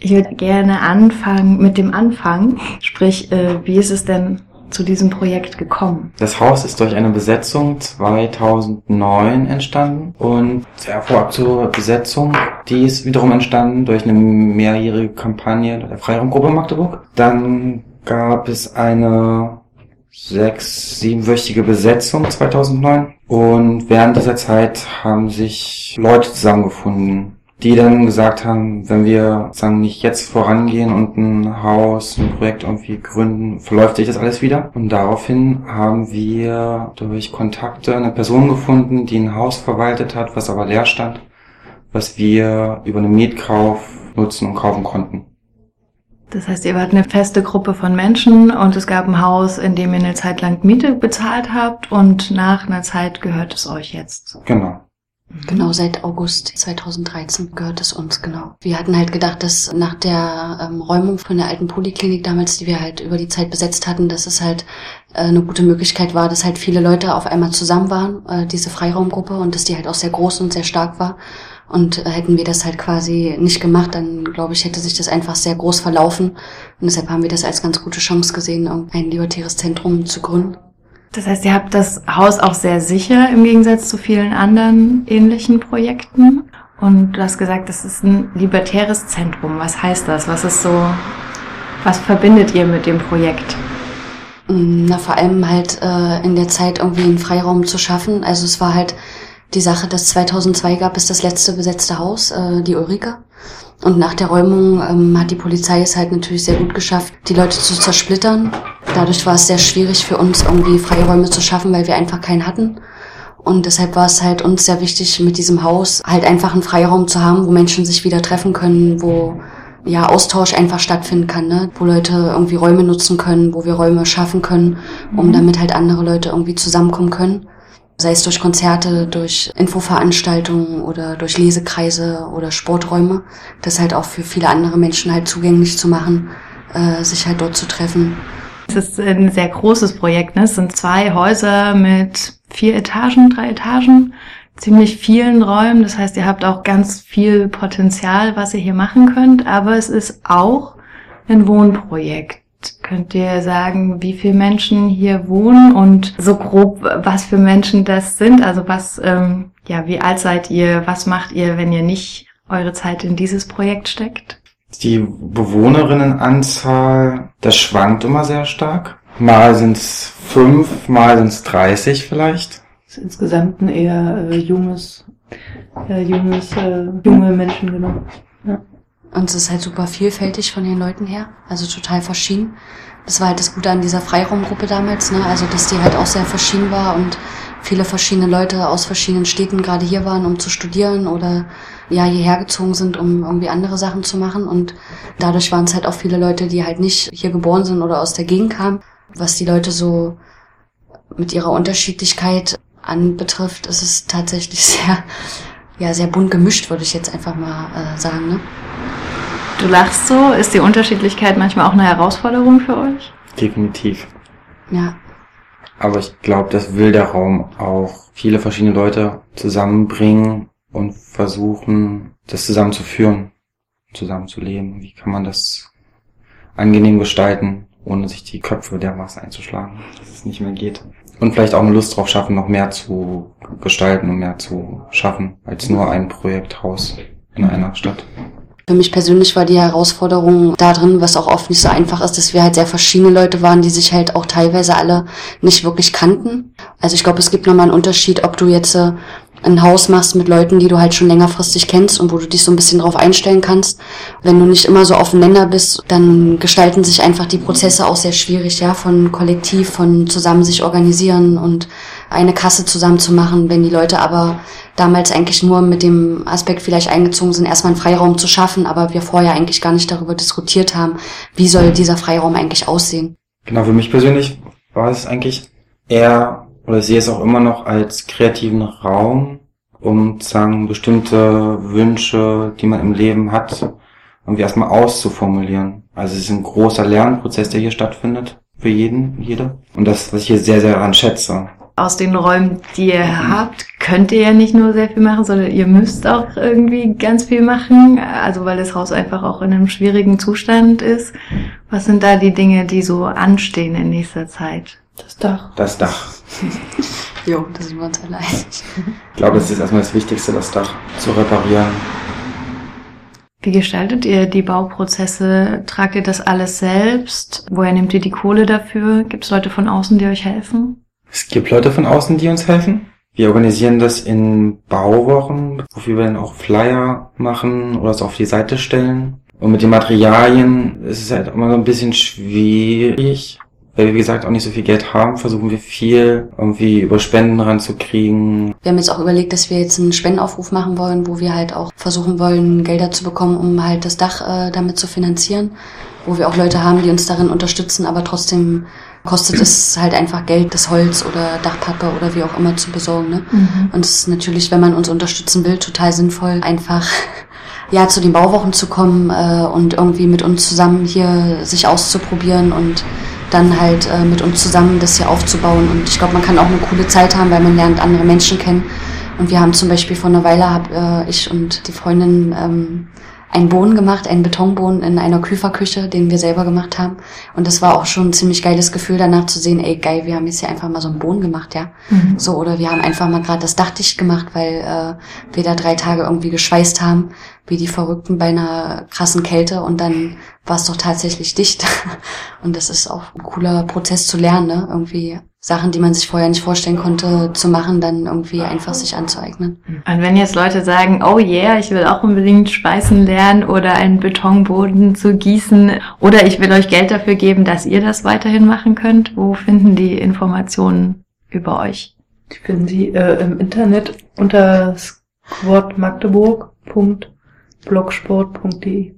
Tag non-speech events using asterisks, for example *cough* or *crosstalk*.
Ich würde gerne anfangen mit dem Anfang. Sprich, äh, wie ist es denn zu diesem Projekt gekommen? Das Haus ist durch eine Besetzung 2009 entstanden und ja, vorab zur Besetzung, die ist wiederum entstanden durch eine mehrjährige Kampagne der Freiraumgruppe Magdeburg. Dann gab es eine sechs, siebenwöchige Besetzung 2009 und während dieser Zeit haben sich Leute zusammengefunden, die dann gesagt haben, wenn wir sagen nicht jetzt vorangehen und ein Haus, ein Projekt irgendwie gründen, verläuft sich das alles wieder. Und daraufhin haben wir durch Kontakte eine Person gefunden, die ein Haus verwaltet hat, was aber leer stand, was wir über einen Mietkauf nutzen und kaufen konnten. Das heißt, ihr wart eine feste Gruppe von Menschen und es gab ein Haus, in dem ihr eine Zeit lang Miete bezahlt habt und nach einer Zeit gehört es euch jetzt. Genau. Genau, seit August 2013 gehört es uns, genau. Wir hatten halt gedacht, dass nach der ähm, Räumung von der alten Poliklinik damals, die wir halt über die Zeit besetzt hatten, dass es halt äh, eine gute Möglichkeit war, dass halt viele Leute auf einmal zusammen waren, äh, diese Freiraumgruppe, und dass die halt auch sehr groß und sehr stark war. Und äh, hätten wir das halt quasi nicht gemacht, dann glaube ich, hätte sich das einfach sehr groß verlaufen. Und deshalb haben wir das als ganz gute Chance gesehen, ein libertäres Zentrum zu gründen. Das heißt, ihr habt das Haus auch sehr sicher im Gegensatz zu vielen anderen ähnlichen Projekten. Und du hast gesagt, das ist ein libertäres Zentrum. Was heißt das? Was ist so, was verbindet ihr mit dem Projekt? Na, vor allem halt äh, in der Zeit irgendwie einen Freiraum zu schaffen. Also es war halt die Sache, dass 2002 gab es das letzte besetzte Haus, äh, die Ulrike. Und nach der Räumung ähm, hat die Polizei es halt natürlich sehr gut geschafft, die Leute zu zersplittern. Dadurch war es sehr schwierig für uns, irgendwie Freiräume zu schaffen, weil wir einfach keinen hatten. Und deshalb war es halt uns sehr wichtig, mit diesem Haus halt einfach einen Freiraum zu haben, wo Menschen sich wieder treffen können, wo ja Austausch einfach stattfinden kann, ne? wo Leute irgendwie Räume nutzen können, wo wir Räume schaffen können, um mhm. damit halt andere Leute irgendwie zusammenkommen können sei es durch Konzerte, durch Infoveranstaltungen oder durch Lesekreise oder Sporträume, das halt auch für viele andere Menschen halt zugänglich zu machen, äh, sich halt dort zu treffen. Ist ein sehr großes Projekt. Ne? Es sind zwei Häuser mit vier Etagen, drei Etagen, ziemlich vielen Räumen. Das heißt, ihr habt auch ganz viel Potenzial, was ihr hier machen könnt. Aber es ist auch ein Wohnprojekt. Könnt ihr sagen, wie viele Menschen hier wohnen und so grob, was für Menschen das sind? Also was, ähm, ja, wie alt seid ihr? Was macht ihr, wenn ihr nicht eure Zeit in dieses Projekt steckt? Die Bewohnerinnenanzahl, das schwankt immer sehr stark. Mal sind es fünf, mal sind es dreißig vielleicht. Das ist insgesamt ein eher äh, junges, äh, junges, äh, junge Menschen genommen. Ja. Und es ist halt super vielfältig von den Leuten her, also total verschieden. Das war halt das Gute an dieser Freiraumgruppe damals, ne? Also dass die halt auch sehr verschieden war und viele verschiedene Leute aus verschiedenen Städten gerade hier waren, um zu studieren oder ja hierher gezogen sind, um irgendwie andere Sachen zu machen. Und dadurch waren es halt auch viele Leute, die halt nicht hier geboren sind oder aus der Gegend kamen. Was die Leute so mit ihrer Unterschiedlichkeit anbetrifft, ist es tatsächlich *laughs* sehr, ja, sehr bunt gemischt, würde ich jetzt einfach mal äh, sagen. Ne? Du lachst so. Ist die Unterschiedlichkeit manchmal auch eine Herausforderung für euch? Definitiv. Ja. Aber ich glaube, das will der Raum auch viele verschiedene Leute zusammenbringen und versuchen, das zusammenzuführen, zusammenzuleben. Wie kann man das angenehm gestalten, ohne sich die Köpfe dermaßen einzuschlagen, dass es nicht mehr geht. Und vielleicht auch eine Lust drauf schaffen, noch mehr zu gestalten und mehr zu schaffen, als nur ein Projekthaus in einer Stadt. Für mich persönlich war die Herausforderung da drin, was auch oft nicht so einfach ist, dass wir halt sehr verschiedene Leute waren, die sich halt auch teilweise alle nicht wirklich kannten. Also ich glaube, es gibt nochmal einen Unterschied, ob du jetzt äh, ein Haus machst mit Leuten, die du halt schon längerfristig kennst und wo du dich so ein bisschen drauf einstellen kannst. Wenn du nicht immer so aufeinander bist, dann gestalten sich einfach die Prozesse auch sehr schwierig, ja, von Kollektiv, von zusammen sich organisieren und eine Kasse zusammen zu machen. Wenn die Leute aber damals eigentlich nur mit dem Aspekt vielleicht eingezogen sind, erstmal einen Freiraum zu schaffen, aber wir vorher eigentlich gar nicht darüber diskutiert haben, wie soll dieser Freiraum eigentlich aussehen. Genau, für mich persönlich war es eigentlich eher, oder sehe es auch immer noch als kreativen Raum, um sagen, bestimmte Wünsche, die man im Leben hat, irgendwie erstmal auszuformulieren. Also es ist ein großer Lernprozess, der hier stattfindet, für jeden, jede. Und das, was ich hier sehr, sehr daran schätze. aus den Räumen, die ihr habt, könnt ihr ja nicht nur sehr viel machen, sondern ihr müsst auch irgendwie ganz viel machen. Also weil das Haus einfach auch in einem schwierigen Zustand ist. Was sind da die Dinge, die so anstehen in nächster Zeit? Das Dach. Das Dach. *laughs* Jo, da sind wir uns allein. Ich glaube, das ist erstmal das Wichtigste, das Dach zu reparieren. Wie gestaltet ihr die Bauprozesse? Tragt ihr das alles selbst? Woher nehmt ihr die Kohle dafür? Gibt es Leute von außen, die euch helfen? Es gibt Leute von außen, die uns helfen. Wir organisieren das in Bauwochen, wofür wir dann auch Flyer machen oder es auf die Seite stellen. Und mit den Materialien ist es halt immer so ein bisschen schwierig, weil wir, wie gesagt, auch nicht so viel Geld haben, versuchen wir viel irgendwie über Spenden ranzukriegen. Wir haben jetzt auch überlegt, dass wir jetzt einen Spendenaufruf machen wollen, wo wir halt auch versuchen wollen, Gelder zu bekommen, um halt das Dach äh, damit zu finanzieren. Wo wir auch Leute haben, die uns darin unterstützen, aber trotzdem kostet es halt einfach Geld, das Holz oder Dachpappe oder wie auch immer zu besorgen. Ne? Mhm. Und es ist natürlich, wenn man uns unterstützen will, total sinnvoll, einfach *laughs* ja zu den Bauwochen zu kommen äh, und irgendwie mit uns zusammen hier sich auszuprobieren und dann halt äh, mit uns zusammen das hier aufzubauen. Und ich glaube, man kann auch eine coole Zeit haben, weil man lernt andere Menschen kennen. Und wir haben zum Beispiel vor einer Weile, hab äh, ich und die Freundin ähm, einen Boden gemacht, einen Betonboden in einer Küferküche, den wir selber gemacht haben. Und das war auch schon ein ziemlich geiles Gefühl, danach zu sehen, ey geil, wir haben jetzt hier einfach mal so einen Boden gemacht, ja. Mhm. So, oder wir haben einfach mal gerade das Dach dicht gemacht, weil äh, wir da drei Tage irgendwie geschweißt haben, wie die Verrückten bei einer krassen Kälte und dann war es doch tatsächlich dicht. *laughs* Und das ist auch ein cooler Prozess zu lernen, ne? Irgendwie Sachen, die man sich vorher nicht vorstellen konnte, zu machen, dann irgendwie einfach sich anzueignen. Und wenn jetzt Leute sagen, oh yeah, ich will auch unbedingt speisen lernen oder einen Betonboden zu gießen oder ich will euch Geld dafür geben, dass ihr das weiterhin machen könnt, wo finden die Informationen über euch? Die finden Sie äh, im Internet unter squadmagdeburg.blogsport.de.